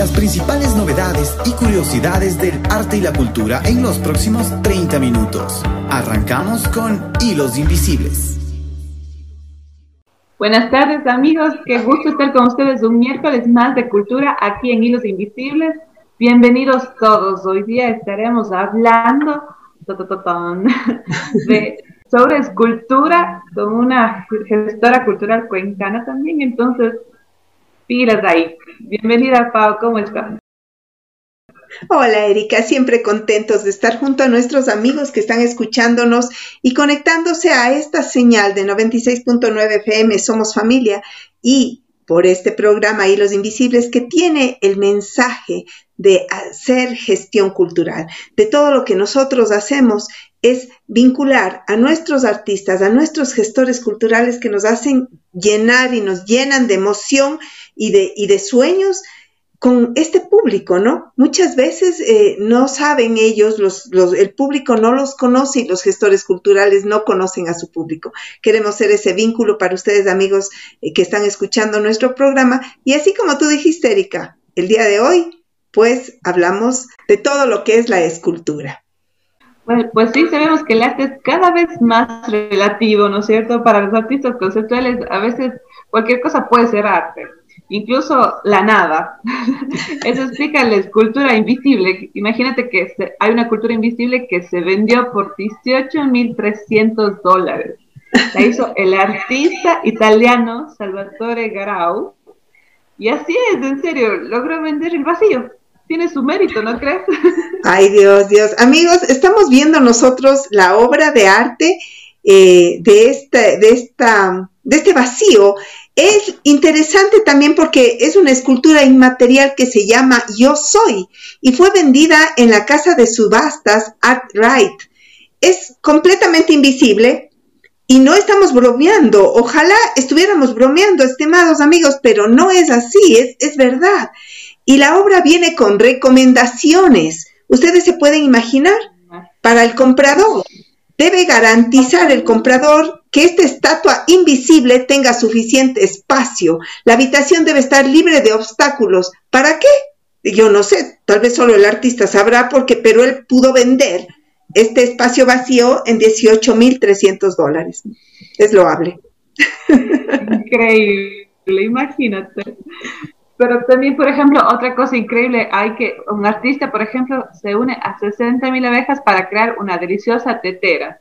las principales novedades y curiosidades del arte y la cultura en los próximos 30 minutos. Arrancamos con Hilos Invisibles. Buenas tardes amigos, qué gusto estar con ustedes un miércoles más de cultura aquí en Hilos Invisibles. Bienvenidos todos. Hoy día estaremos hablando de, sobre escultura con una gestora cultural cuencana también. Entonces, pilas ahí. Bienvenida, Pau, ¿cómo estás? Hola Erika, siempre contentos de estar junto a nuestros amigos que están escuchándonos y conectándose a esta señal de 96.9 FM Somos Familia y por este programa Hilos Invisibles que tiene el mensaje de hacer gestión cultural, de todo lo que nosotros hacemos es vincular a nuestros artistas, a nuestros gestores culturales que nos hacen llenar y nos llenan de emoción y de, y de sueños con este público, ¿no? Muchas veces eh, no saben ellos, los, el público no los conoce y los gestores culturales no conocen a su público. Queremos ser ese vínculo para ustedes, amigos eh, que están escuchando nuestro programa. Y así como tú dijiste, Erika, el día de hoy, pues hablamos de todo lo que es la escultura. Pues, pues sí, sabemos que el arte es cada vez más relativo, ¿no es cierto? Para los artistas conceptuales, a veces cualquier cosa puede ser arte incluso la nada. Eso explica la escultura invisible. Imagínate que hay una cultura invisible que se vendió por 18.300 dólares. La hizo el artista italiano Salvatore Garau. Y así es, en serio, logró vender el vacío. Tiene su mérito, ¿no crees? Ay, Dios, Dios. Amigos, estamos viendo nosotros la obra de arte eh, de, este, de, esta, de este vacío es interesante también porque es una escultura inmaterial que se llama Yo Soy y fue vendida en la casa de subastas Art Right. Es completamente invisible y no estamos bromeando. Ojalá estuviéramos bromeando, estimados amigos, pero no es así, es, es verdad. Y la obra viene con recomendaciones. Ustedes se pueden imaginar para el comprador. Debe garantizar el comprador que esta estatua invisible tenga suficiente espacio. La habitación debe estar libre de obstáculos. ¿Para qué? Yo no sé, tal vez solo el artista sabrá porque, pero él pudo vender este espacio vacío en 18.300 dólares. Es loable. Increíble, imagínate. Pero también, por ejemplo, otra cosa increíble, hay que un artista, por ejemplo, se une a 60.000 abejas para crear una deliciosa tetera.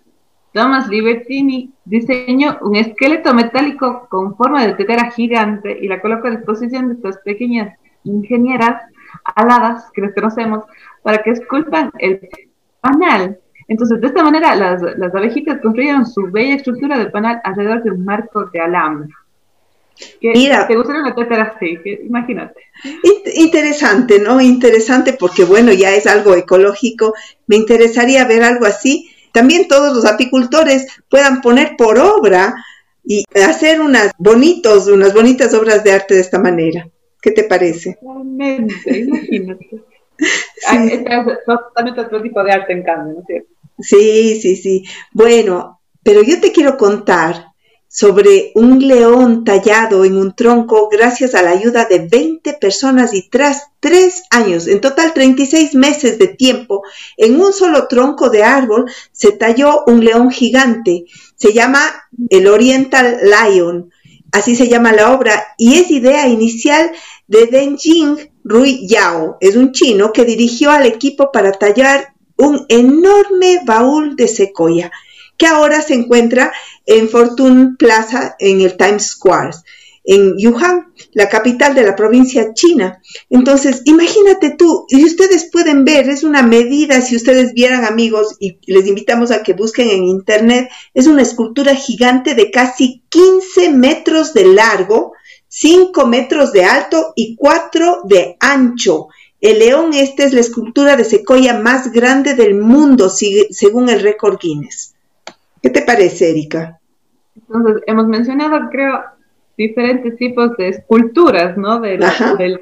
Thomas Libertini diseñó un esqueleto metálico con forma de tetera gigante y la colocó a disposición de estas pequeñas ingenieras aladas que les conocemos para que esculpan el panal. Entonces, de esta manera, las, abejitas construyeron su bella estructura de panal alrededor de un marco de alambre. Mira, te gustaría tetera así, imagínate. Interesante, ¿no? Interesante porque, bueno, ya es algo ecológico. Me interesaría ver algo así también todos los apicultores puedan poner por obra y hacer unas bonitos, unas bonitas obras de arte de esta manera. ¿Qué te parece? Totalmente, imagínate. Sí. totalmente otro tipo de arte en cambio, ¿no es cierto? Sí, sí, sí. Bueno, pero yo te quiero contar sobre un león tallado en un tronco gracias a la ayuda de 20 personas y tras tres años, en total 36 meses de tiempo, en un solo tronco de árbol se talló un león gigante. Se llama el Oriental Lion, así se llama la obra, y es idea inicial de Denjing Rui Yao, es un chino que dirigió al equipo para tallar un enorme baúl de secoya que ahora se encuentra en Fortune Plaza en el Times Square, en Wuhan, la capital de la provincia china. Entonces, imagínate tú, y ustedes pueden ver, es una medida, si ustedes vieran amigos, y les invitamos a que busquen en internet, es una escultura gigante de casi 15 metros de largo, 5 metros de alto y 4 de ancho. El león este es la escultura de secoya más grande del mundo, según el récord Guinness. ¿Qué te parece, Erika? Entonces, hemos mencionado, creo, diferentes tipos de esculturas, ¿no? De,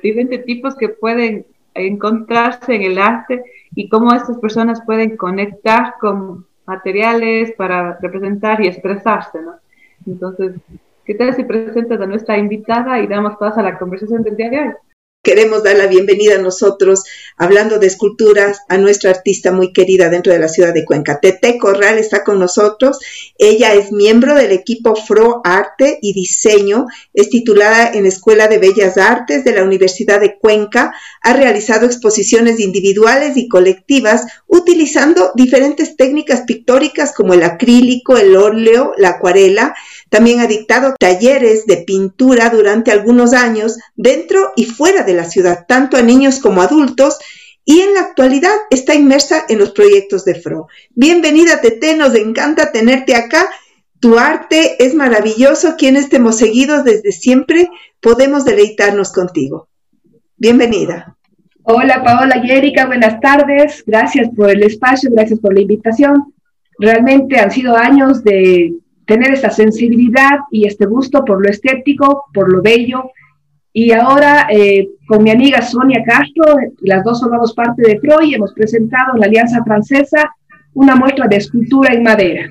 diferentes tipos que pueden encontrarse en el arte y cómo estas personas pueden conectar con materiales para representar y expresarse, ¿no? Entonces, ¿qué tal si presentas a nuestra invitada y damos paso a la conversación del día de hoy? Queremos dar la bienvenida a nosotros, hablando de esculturas, a nuestra artista muy querida dentro de la ciudad de Cuenca. Tete Corral está con nosotros. Ella es miembro del equipo FRO Arte y Diseño, es titulada en Escuela de Bellas Artes de la Universidad de Cuenca, ha realizado exposiciones individuales y colectivas utilizando diferentes técnicas pictóricas como el acrílico, el óleo, la acuarela. También ha dictado talleres de pintura durante algunos años dentro y fuera de la ciudad, tanto a niños como adultos, y en la actualidad está inmersa en los proyectos de FRO. Bienvenida, Tete, nos encanta tenerte acá. Tu arte es maravilloso. Quienes te hemos seguido desde siempre, podemos deleitarnos contigo. Bienvenida. Hola Paola y Erika, buenas tardes. Gracias por el espacio, gracias por la invitación. Realmente han sido años de tener esta sensibilidad y este gusto por lo estético, por lo bello, y ahora eh, con mi amiga Sonia Castro, las dos formamos parte de FROY, hemos presentado en la Alianza Francesa una muestra de escultura en madera.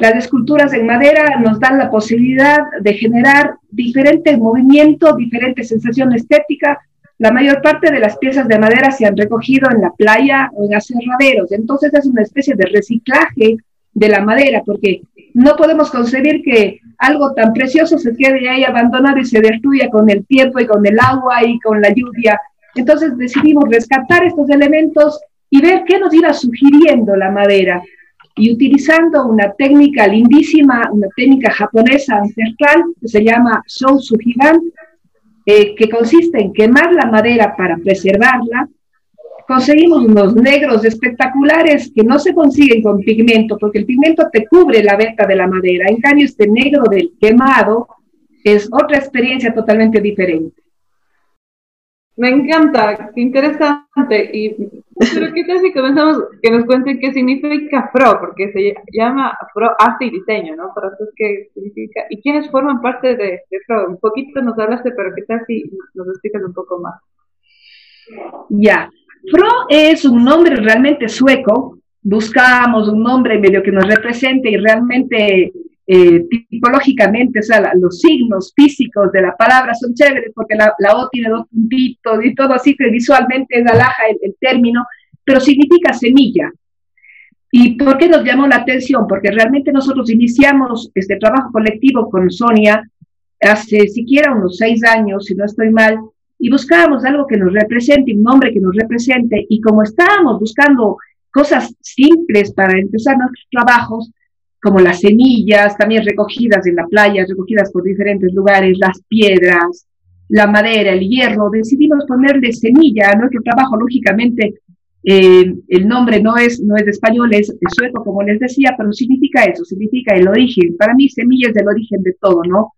Las esculturas en madera nos dan la posibilidad de generar diferentes movimientos, diferentes sensaciones estéticas. La mayor parte de las piezas de madera se han recogido en la playa o en aserraderos, entonces es una especie de reciclaje de la madera, porque no podemos concebir que algo tan precioso se quede ahí abandonado y se destruya con el tiempo y con el agua y con la lluvia. Entonces decidimos rescatar estos elementos y ver qué nos iba sugiriendo la madera. Y utilizando una técnica lindísima, una técnica japonesa ancestral que se llama Shou Suhigan, eh, que consiste en quemar la madera para preservarla, conseguimos unos negros espectaculares que no se consiguen con pigmento, porque el pigmento te cubre la veta de la madera. En cambio, este negro del quemado es otra experiencia totalmente diferente. Me encanta, qué interesante. Y pero qué tal si comenzamos que nos cuenten qué significa FRO, porque se llama FRO Arte y Diseño, ¿no? Para qué significa y quiénes forman parte de, de FRO. Un poquito nos hablaste, pero qué tal si nos explicas un poco más. Ya, Fro es un nombre realmente sueco, buscamos un nombre medio que nos represente y realmente eh, tipológicamente, o sea, los signos físicos de la palabra son chéveres porque la, O tiene dos puntitos y todo así que visualmente es alaja el, el término, pero significa semilla. ¿Y por qué nos llamó la atención? Porque realmente nosotros iniciamos este trabajo colectivo con Sonia hace siquiera unos seis años, si no estoy mal, y buscábamos algo que nos represente, un nombre que nos represente, y como estábamos buscando cosas simples para empezar nuestros trabajos, como las semillas, también recogidas en la playa, recogidas por diferentes lugares, las piedras, la madera, el hierro, decidimos ponerle semilla a nuestro trabajo. Lógicamente, eh, el nombre no es, no es de español, es de sueco, como les decía, pero significa eso, significa el origen. Para mí, semilla es el origen de todo, ¿no?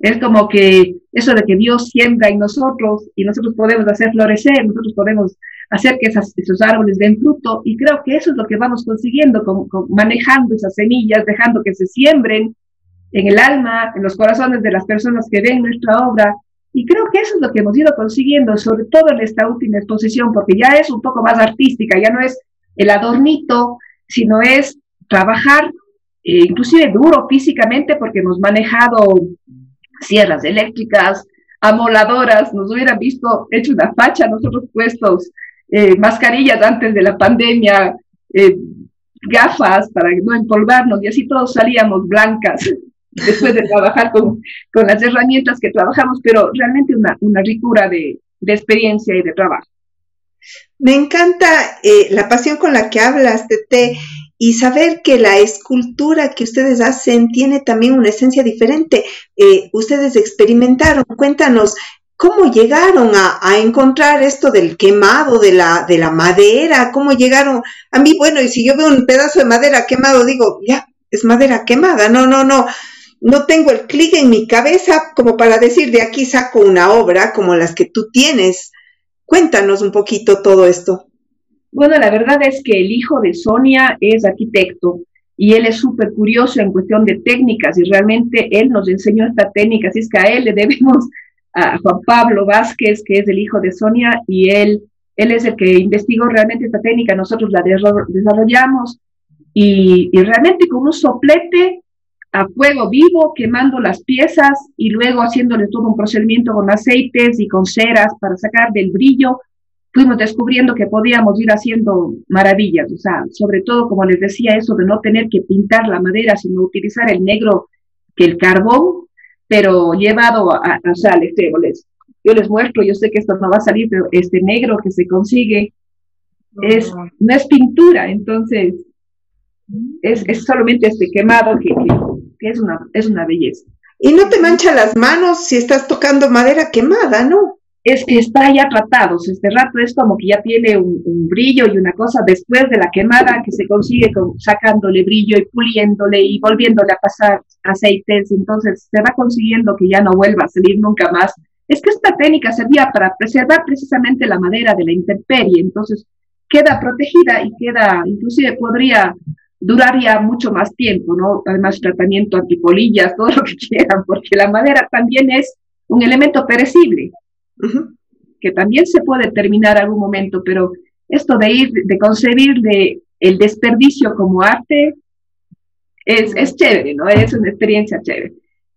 Es como que eso de que Dios siembra en nosotros y nosotros podemos hacer florecer, nosotros podemos hacer que esos árboles den fruto y creo que eso es lo que vamos consiguiendo, con, manejando esas semillas, dejando que se siembren en el alma, en los corazones de las personas que ven nuestra obra. Y creo que eso es lo que hemos ido consiguiendo, sobre todo en esta última exposición, porque ya es un poco más artística, ya no es el adornito, sino es trabajar eh, inclusive duro físicamente, porque hemos manejado sierras eléctricas, amoladoras, nos hubieran visto hecho una facha, nosotros puestos eh, mascarillas antes de la pandemia, eh, gafas para no empolvarnos y así todos salíamos blancas después de trabajar con, con, las herramientas que trabajamos, pero realmente una, una ricura de, de experiencia y de trabajo. Me encanta eh, la pasión con la que hablas, Tete, y saber que la escultura que ustedes hacen tiene también una esencia diferente. Eh, ustedes experimentaron, cuéntanos, ¿cómo llegaron a, encontrar esto del quemado de la, de la madera? ¿Cómo llegaron? A mí, bueno, y si yo veo un pedazo de madera quemado, digo, ya, es madera quemada. No, no, no. No tengo el clic en mi cabeza como para decir, de aquí saco una obra como las que tú tienes. Cuéntanos un poquito todo esto. Bueno, la verdad es que el hijo de Sonia es arquitecto y él es súper curioso en cuestión de técnicas y realmente él nos enseñó esta técnica, así es que a él le debemos a Juan Pablo Vázquez, que es el hijo de Sonia, y él, él es el que investigó realmente esta técnica, nosotros la desarrollamos y, y realmente con un soplete a fuego vivo, quemando las piezas y luego haciéndole todo un procedimiento con aceites y con ceras para sacar del brillo, fuimos descubriendo que podíamos ir haciendo maravillas, o sea, sobre todo, como les decía, eso de no tener que pintar la madera, sino utilizar el negro que el carbón, pero llevado a, o sea, les, yo les muestro, yo sé que esto no va a salir, pero este negro que se consigue es, no es pintura, entonces es, es solamente este quemado que, que, es, una, es una belleza. Y no te mancha las manos si estás tocando madera quemada, ¿no? Es que está ya tratado, este rato es como que ya tiene un, brillo y una cosa después de la quemada que se consigue con, sacándole brillo y puliéndole y volviéndole a pasar aceites, entonces se va consiguiendo que ya no vuelva a salir nunca más. Es que esta técnica servía para preservar precisamente la madera de la intemperie, entonces queda protegida y queda, inclusive podría duraría mucho más tiempo, ¿no? Además, tratamiento antipolillas, todo lo que quieran, porque la madera también es un elemento perecible, que también se puede terminar algún momento, pero esto de ir, de concebir de el desperdicio como arte, es, es chévere, ¿no? Es una experiencia chévere.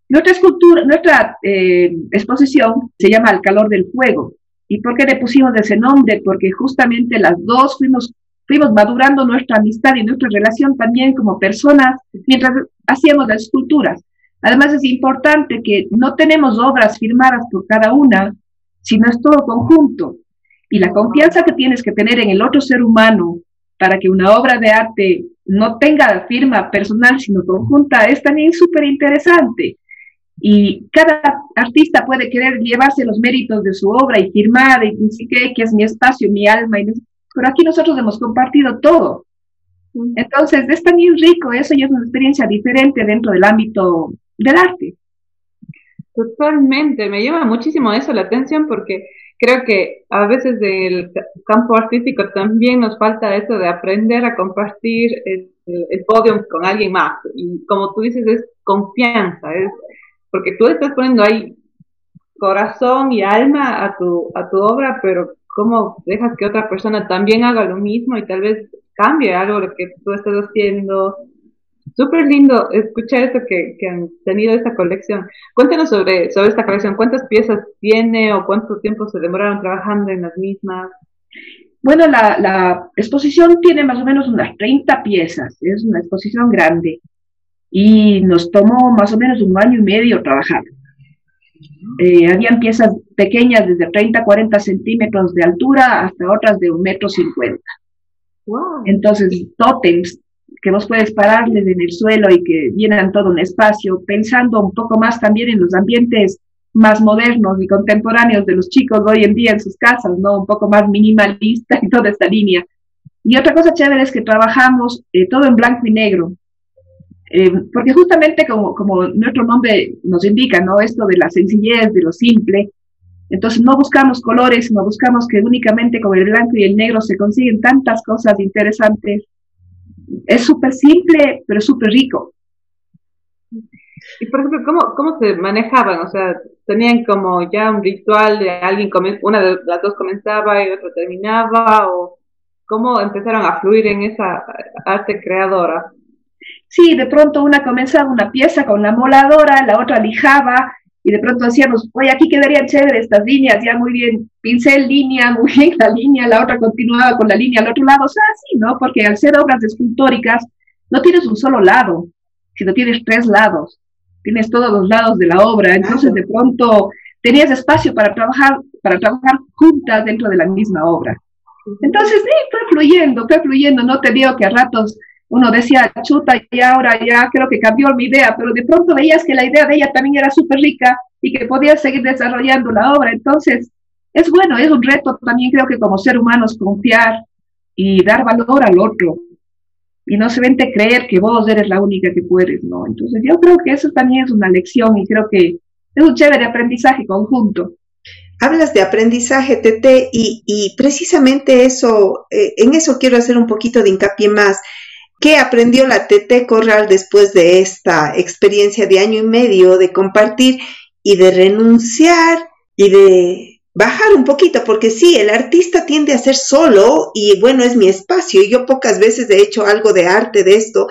Nuestra escultura, nuestra eh, exposición se llama Al calor del fuego. ¿Y por qué le pusimos ese nombre? Porque justamente las dos fuimos fuimos madurando nuestra amistad y nuestra relación también como personas mientras hacíamos las esculturas. Además es importante que no tenemos obras firmadas por cada una, sino es todo conjunto. Y la confianza que tienes que tener en el otro ser humano para que una obra de arte no tenga firma personal, sino conjunta, es también súper interesante. Y cada artista puede querer llevarse los méritos de su obra y firmar y decir que, que es mi espacio, mi alma, y pero aquí nosotros hemos compartido todo. Entonces, es también rico, eso ya es una experiencia diferente dentro del ámbito del arte. Totalmente, me llama muchísimo eso la atención porque creo que a veces del campo artístico también nos falta eso de aprender a compartir el, el, podio con alguien más. Y como tú dices, es confianza, es porque tú estás poniendo ahí corazón y alma a tu, a tu obra, pero cómo dejas que otra persona también haga lo mismo y tal vez cambie algo lo que tú estás haciendo. Súper lindo escuchar esto que, han tenido esta colección. Cuéntanos sobre, sobre esta colección. ¿Cuántas piezas tiene o cuánto tiempo se demoraron trabajando en las mismas? Bueno, la, la exposición tiene más o menos unas 30 piezas. Es una exposición grande. Y nos tomó más o menos un año y medio trabajar. Eh, habían piezas pequeñas desde 30 a 40 centímetros de altura hasta otras de un metro cincuenta. Entonces, tótems que vos puedes pararles en el suelo y que llenan todo un espacio, pensando un poco más también en los ambientes más modernos y contemporáneos de los chicos hoy en día en sus casas, ¿no? Un poco más minimalista y toda esta línea. Y otra cosa chévere es que trabajamos eh, todo en blanco y negro. Eh, porque justamente como, como nuestro nombre nos indica, ¿no? Esto de la sencillez, de lo simple, entonces no buscamos colores, no buscamos que únicamente con el blanco y el negro se consiguen tantas cosas interesantes. Es súper simple, pero súper rico. Y por ejemplo, ¿cómo, ¿cómo se manejaban? O sea, tenían como ya un ritual de alguien, una de las dos comenzaba y otra terminaba, o cómo empezaron a fluir en esa arte creadora. Sí, de pronto una comenzaba una pieza con la moladora, la otra lijaba, y de pronto decíamos, oye, aquí quedarían chévere estas líneas, ya muy bien, pincel, línea, muy bien la línea, la otra continuaba con la línea al otro lado, o sea, sí, ¿no? Porque al ser obras escultóricas, no tienes un solo lado, sino tienes tres lados, tienes todos los lados de la obra, entonces de pronto tenías espacio para trabajar, para trabajar juntas dentro de la misma obra. Entonces, sí, fue fluyendo, fue fluyendo, no te digo que a ratos uno decía, chuta, y ahora ya creo que cambió mi idea, pero de pronto veías que la idea de ella también era súper rica y que podía seguir desarrollando la obra. Entonces, es bueno, es un reto también creo que como ser humanos confiar y dar valor al otro y no solamente creer que vos eres la única que puedes, ¿no? Entonces yo creo que eso también es una lección y creo que es un chévere aprendizaje conjunto. Hablas de aprendizaje, Tete, y, y precisamente eso, eh, en eso quiero hacer un poquito de hincapié más. ¿Qué aprendió la TT Corral después de esta experiencia de año y medio de compartir y de renunciar y de bajar un poquito? Porque sí, el artista tiende a ser solo y bueno, es mi espacio y yo pocas veces he hecho algo de arte de esto,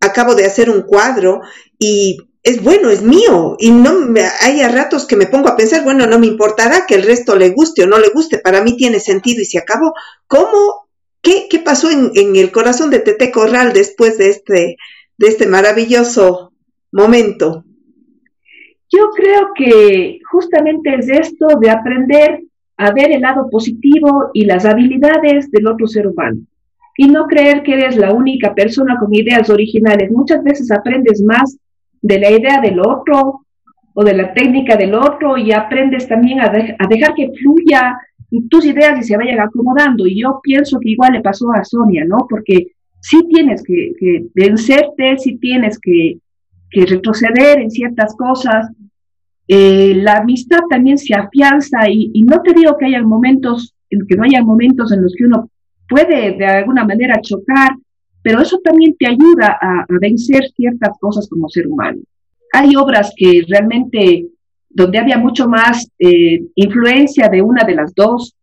acabo de hacer un cuadro y es bueno, es mío. Y no hay a ratos que me pongo a pensar, bueno, no me importará que el resto le guste o no le guste, para mí tiene sentido y se acabó. ¿Cómo? ¿Qué, pasó en, el corazón de Tete Corral después de este, de este maravilloso momento? Yo creo que justamente es esto de aprender a ver el lado positivo y las habilidades del otro ser humano. Y no creer que eres la única persona con ideas originales. Muchas veces aprendes más de la idea del otro o de la técnica del otro y aprendes también a dejar que fluya tus ideas y se vayan acomodando. Y yo pienso que igual le pasó a Sonia, ¿no? Porque sí tienes que, que vencerte, sí tienes que, retroceder en ciertas cosas. Eh, la amistad también se afianza y, no te digo que haya momentos, en que no haya momentos en los que uno puede de alguna manera chocar, pero eso también te ayuda a vencer ciertas cosas como ser humano. Hay obras que realmente, donde había mucho más eh, influencia de una de las dos,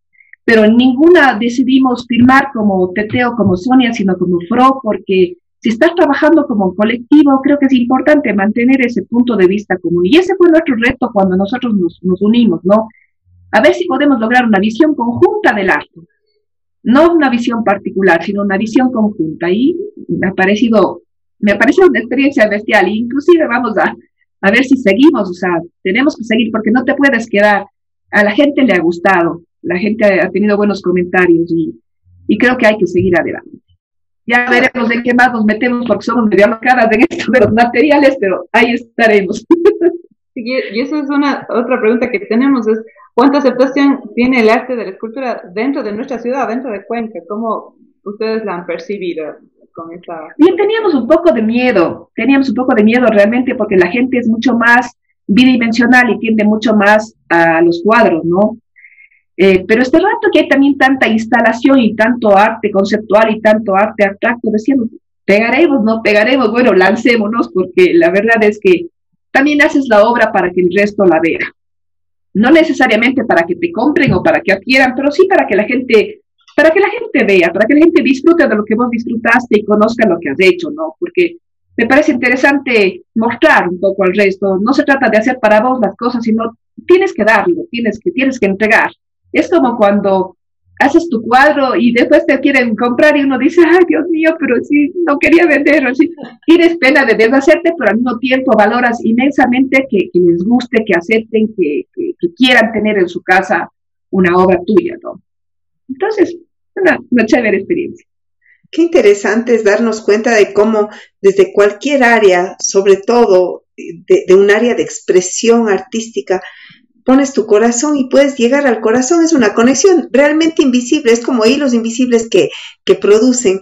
pero en ninguna decidimos firmar como Teteo, como Sonia, sino como Fro, porque si estás trabajando como colectivo, creo que es importante mantener ese punto de vista común. Y ese fue nuestro reto cuando nosotros nos, unimos, ¿no? A ver si podemos lograr una visión conjunta del arte. No una visión particular, sino una visión conjunta. Y me ha parecido, me ha parecido una experiencia bestial. Inclusive vamos a, a ver si seguimos, o sea, tenemos que seguir porque no te puedes quedar. A la gente le ha gustado, la gente ha tenido buenos comentarios y, creo que hay que seguir adelante. Ya veremos en qué más nos metemos porque somos medio locadas en esto de los materiales, pero ahí estaremos. Y eso es una otra pregunta que tenemos, es ¿cuánta aceptación tiene el arte de la escultura dentro de nuestra ciudad, dentro de Cuenca? ¿Cómo ustedes la han percibido Bien, teníamos un poco de miedo, teníamos un poco de miedo realmente porque la gente es mucho más bidimensional y tiende mucho más a los cuadros, ¿no? Eh, pero este rato que hay también tanta instalación y tanto arte conceptual y tanto arte abstracto, decíamos, pegaremos, no pegaremos, bueno, lancémonos, porque la verdad es que también haces la obra para que el resto la vea. No necesariamente para que te compren o para que adquieran, pero sí para que la gente, para que la gente vea, para que la gente disfrute de lo que vos disfrutaste y conozca lo que has hecho, ¿no? Porque me parece interesante mostrar un poco al resto. No se trata de hacer para vos las cosas, sino tienes que darlo, tienes que, tienes que entregar. Es como cuando haces tu cuadro y después te quieren comprar y uno dice, ay Dios mío, pero sí, no quería venderlo. Sí. Tienes pena de deshacerte, pero al mismo tiempo valoras inmensamente que, les guste, que acepten, que, que, que, quieran tener en su casa una obra tuya, ¿no? Entonces, una, chévere experiencia. Qué interesante es darnos cuenta de cómo desde cualquier área, sobre todo de, de un área de expresión artística, pones tu corazón y puedes llegar al corazón. Es una conexión realmente invisible, es como hilos invisibles que, que producen.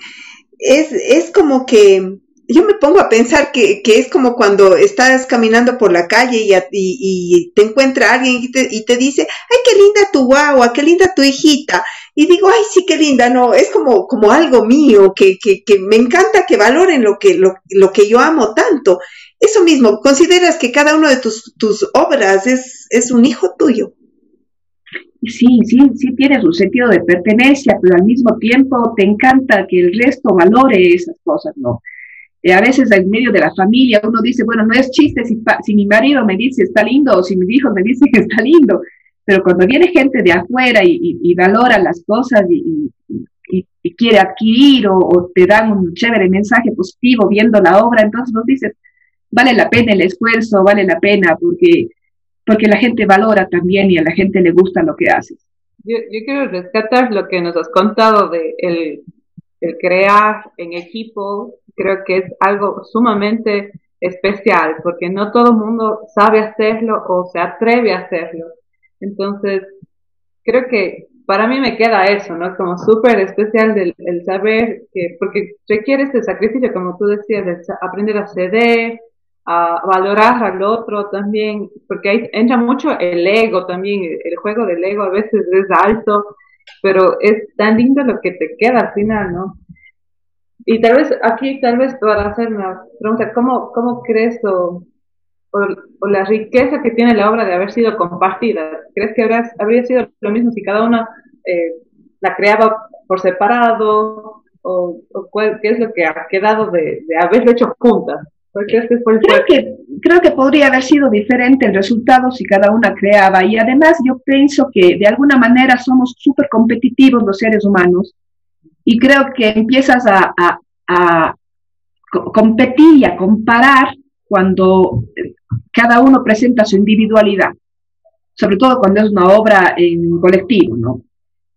Es, es, como que yo me pongo a pensar que, que, es como cuando estás caminando por la calle y, te encuentra alguien y te, y te, dice, ay, qué linda tu guagua, qué linda tu hijita. Y digo, ay, sí, qué linda, no, es como, como algo mío, que, que, que me encanta que valoren lo que, lo, lo que yo amo tanto. Eso mismo, consideras que cada uno de tus, tus obras es, es un hijo tuyo. Sí, sí, sí tienes un sentido de pertenencia, pero al mismo tiempo te encanta que el resto valore esas cosas, ¿no? Eh, a veces en medio de la familia uno dice, bueno, no es chiste si, si mi marido me dice está lindo o si mis hijos me dicen que está lindo, pero cuando viene gente de afuera y, y, y valora las cosas y, y quiere adquirir o, o, te dan un chévere mensaje positivo viendo la obra, entonces vos dices, vale la pena el esfuerzo, vale la pena porque, porque la gente valora también y a la gente le gusta lo que haces. Yo, yo quiero rescatar lo que nos has contado de el, el crear en equipo, creo que es algo sumamente especial, porque no todo el mundo sabe hacerlo o se atreve a hacerlo. Entonces, creo que para mí me queda eso, ¿no? Como súper especial del el saber que, porque requiere este sacrificio, como tú decías, de aprender a ceder, a valorar al otro también, porque ahí entra mucho el ego también, el juego del ego a veces es alto, pero es tan lindo lo que te queda al final, ¿no? Y tal vez aquí, tal vez para hacer una pregunta, ¿cómo, cómo crees o, o, o, la riqueza que tiene la obra de haber sido compartida? ¿Crees que habría, habría sido lo mismo si cada uno eh, la creaba por separado o, qué es lo que ha quedado de, de haberlo hecho juntas? Creo, que, creo que podría haber sido diferente el resultado si cada una creaba. Y además yo pienso que de alguna manera somos súper competitivos los seres humanos. Y creo que empiezas a, a, a competir y a comparar cuando cada uno presenta su individualidad, sobre todo cuando es una obra en colectivo, ¿no?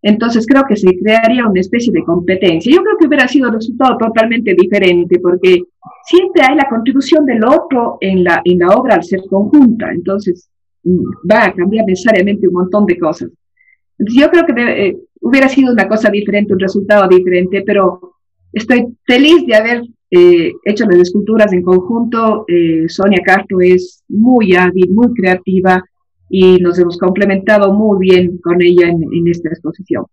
Entonces creo que se crearía una especie de competencia. Yo creo que hubiera sido un resultado totalmente diferente porque siempre hay la contribución del otro en la, en la obra al ser conjunta. Entonces mm, va a cambiar necesariamente un montón de cosas. Yo creo que eh, hubiera sido una cosa diferente, un resultado diferente, pero estoy feliz de haber eh, hecho las esculturas en conjunto. Eh, Sonia Castro es muy hábil, muy creativa y nos hemos complementado muy bien con ella en, esta exposición.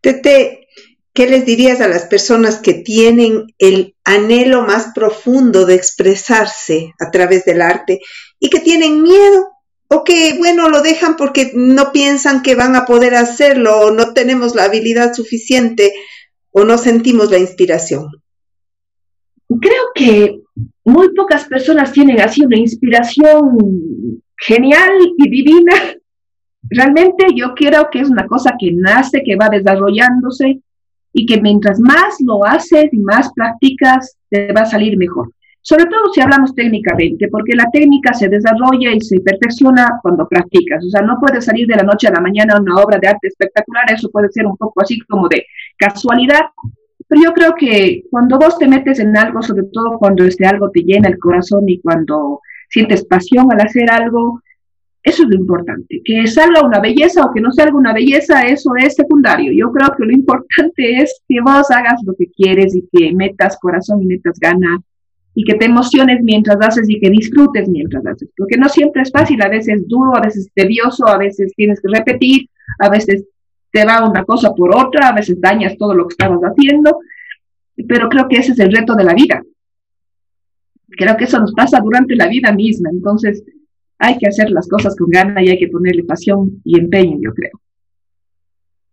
Tete, ¿qué les dirías a las personas que tienen el anhelo más profundo de expresarse a través del arte y que tienen miedo? O que, bueno, lo dejan porque no piensan que van a poder hacerlo o no tenemos la habilidad suficiente o no sentimos la inspiración. Creo que muy pocas personas tienen así una inspiración genial y divina. Realmente yo creo que es una cosa que nace, que va desarrollándose y que mientras más lo haces y más practicas, te va a salir mejor. Sobre todo si hablamos técnicamente, porque la técnica se desarrolla y se perfecciona cuando practicas. O sea, no puede salir de la noche a la mañana una obra de arte espectacular, eso puede ser un poco así como de casualidad. Pero yo creo que cuando vos te metes en algo, sobre todo cuando este algo te llena el corazón y cuando sientes pasión al hacer algo, eso es lo importante. Que salga una belleza o que no salga una belleza, eso es secundario. Yo creo que lo importante es que vos hagas lo que quieres y que metas corazón y metas gana y que te emociones mientras haces y que disfrutes mientras haces. Porque no siempre es fácil, a veces es duro, a veces es tedioso, a veces tienes que repetir, a veces te va una cosa por otra, a veces dañas todo lo que estabas haciendo, pero creo que ese es el reto de la vida, Creo que eso nos pasa durante la vida misma, entonces hay que hacer las cosas con ganas y hay que ponerle pasión y empeño, yo creo.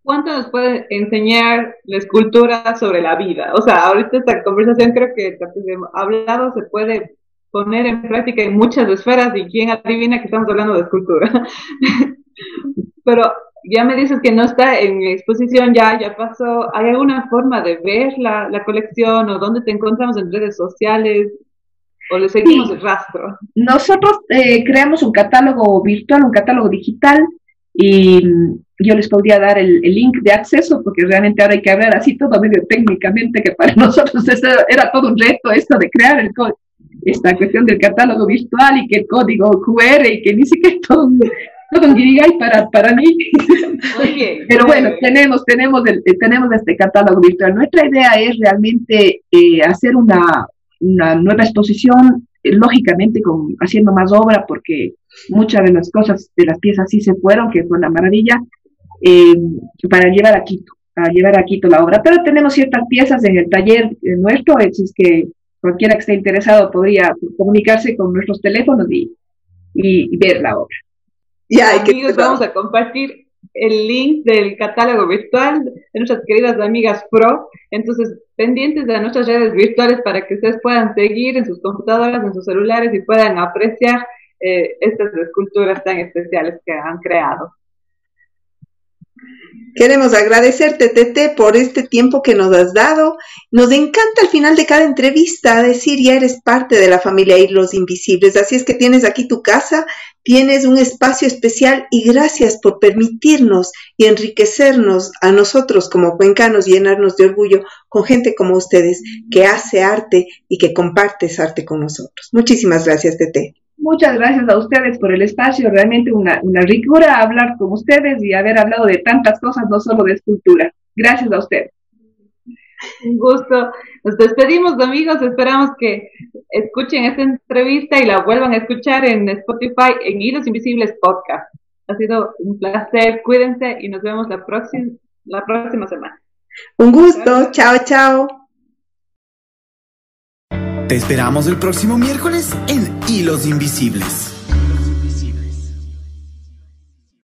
¿Cuánto nos puede enseñar la escultura sobre la vida? O sea, ahorita esta conversación creo que hablado se puede poner en práctica en muchas esferas y quién adivina que estamos hablando de escultura. Pero ya me dices que no está en exposición, ya, ya pasó. ¿Hay alguna forma de ver la, la colección o dónde te encontramos en redes sociales? ¿O le seguimos el rastro? Nosotros eh, creamos un catálogo virtual, un catálogo digital, y yo les podría dar el, link de acceso, porque realmente ahora hay que hablar así todo medio técnicamente, que para nosotros era todo un reto esto de crear el esta cuestión del catálogo virtual y que el código QR y que ni siquiera todo todo un para, para mí. Pero bueno, tenemos, tenemos, el, tenemos este catálogo virtual. Nuestra idea es realmente eh, hacer una, una nueva exposición, eh, lógicamente con, haciendo más obra, porque muchas de las cosas, de las piezas sí se fueron, que fue una maravilla, eh, para llevar a Quito, para llevar a Quito la obra. Pero tenemos ciertas piezas en el taller nuestro, es que cualquiera que esté interesado podría comunicarse con nuestros teléfonos y, y, ver la obra. Ya, Amigos, vamos a compartir el link del catálogo virtual de nuestras queridas amigas Pro. Entonces, pendientes de nuestras redes virtuales para que ustedes puedan seguir en sus computadoras, en sus celulares y puedan apreciar eh, estas esculturas tan especiales que han creado. Queremos agradecerte, Tete, por este tiempo que nos has dado. Nos encanta al final de cada entrevista decir ya eres parte de la familia Hilos Invisibles. Así es que tienes aquí tu casa, tienes un espacio especial y gracias por permitirnos y enriquecernos a nosotros como cuencanos y llenarnos de orgullo con gente como ustedes que hace arte y que comparte ese arte con nosotros. Muchísimas gracias, Tete. Muchas gracias a ustedes por el espacio, realmente una, una ricura hablar con ustedes y haber hablado de tantas cosas, no solo de escultura. Gracias a ustedes. Un gusto. Nos despedimos, amigos. Esperamos que escuchen esta entrevista y la vuelvan a escuchar en Spotify en Hilos Invisibles Podcast. Ha sido un placer. Cuídense y nos vemos la próxima, la próxima semana. Un gusto. Chao, chao. Te esperamos el próximo miércoles en Hilos Invisibles.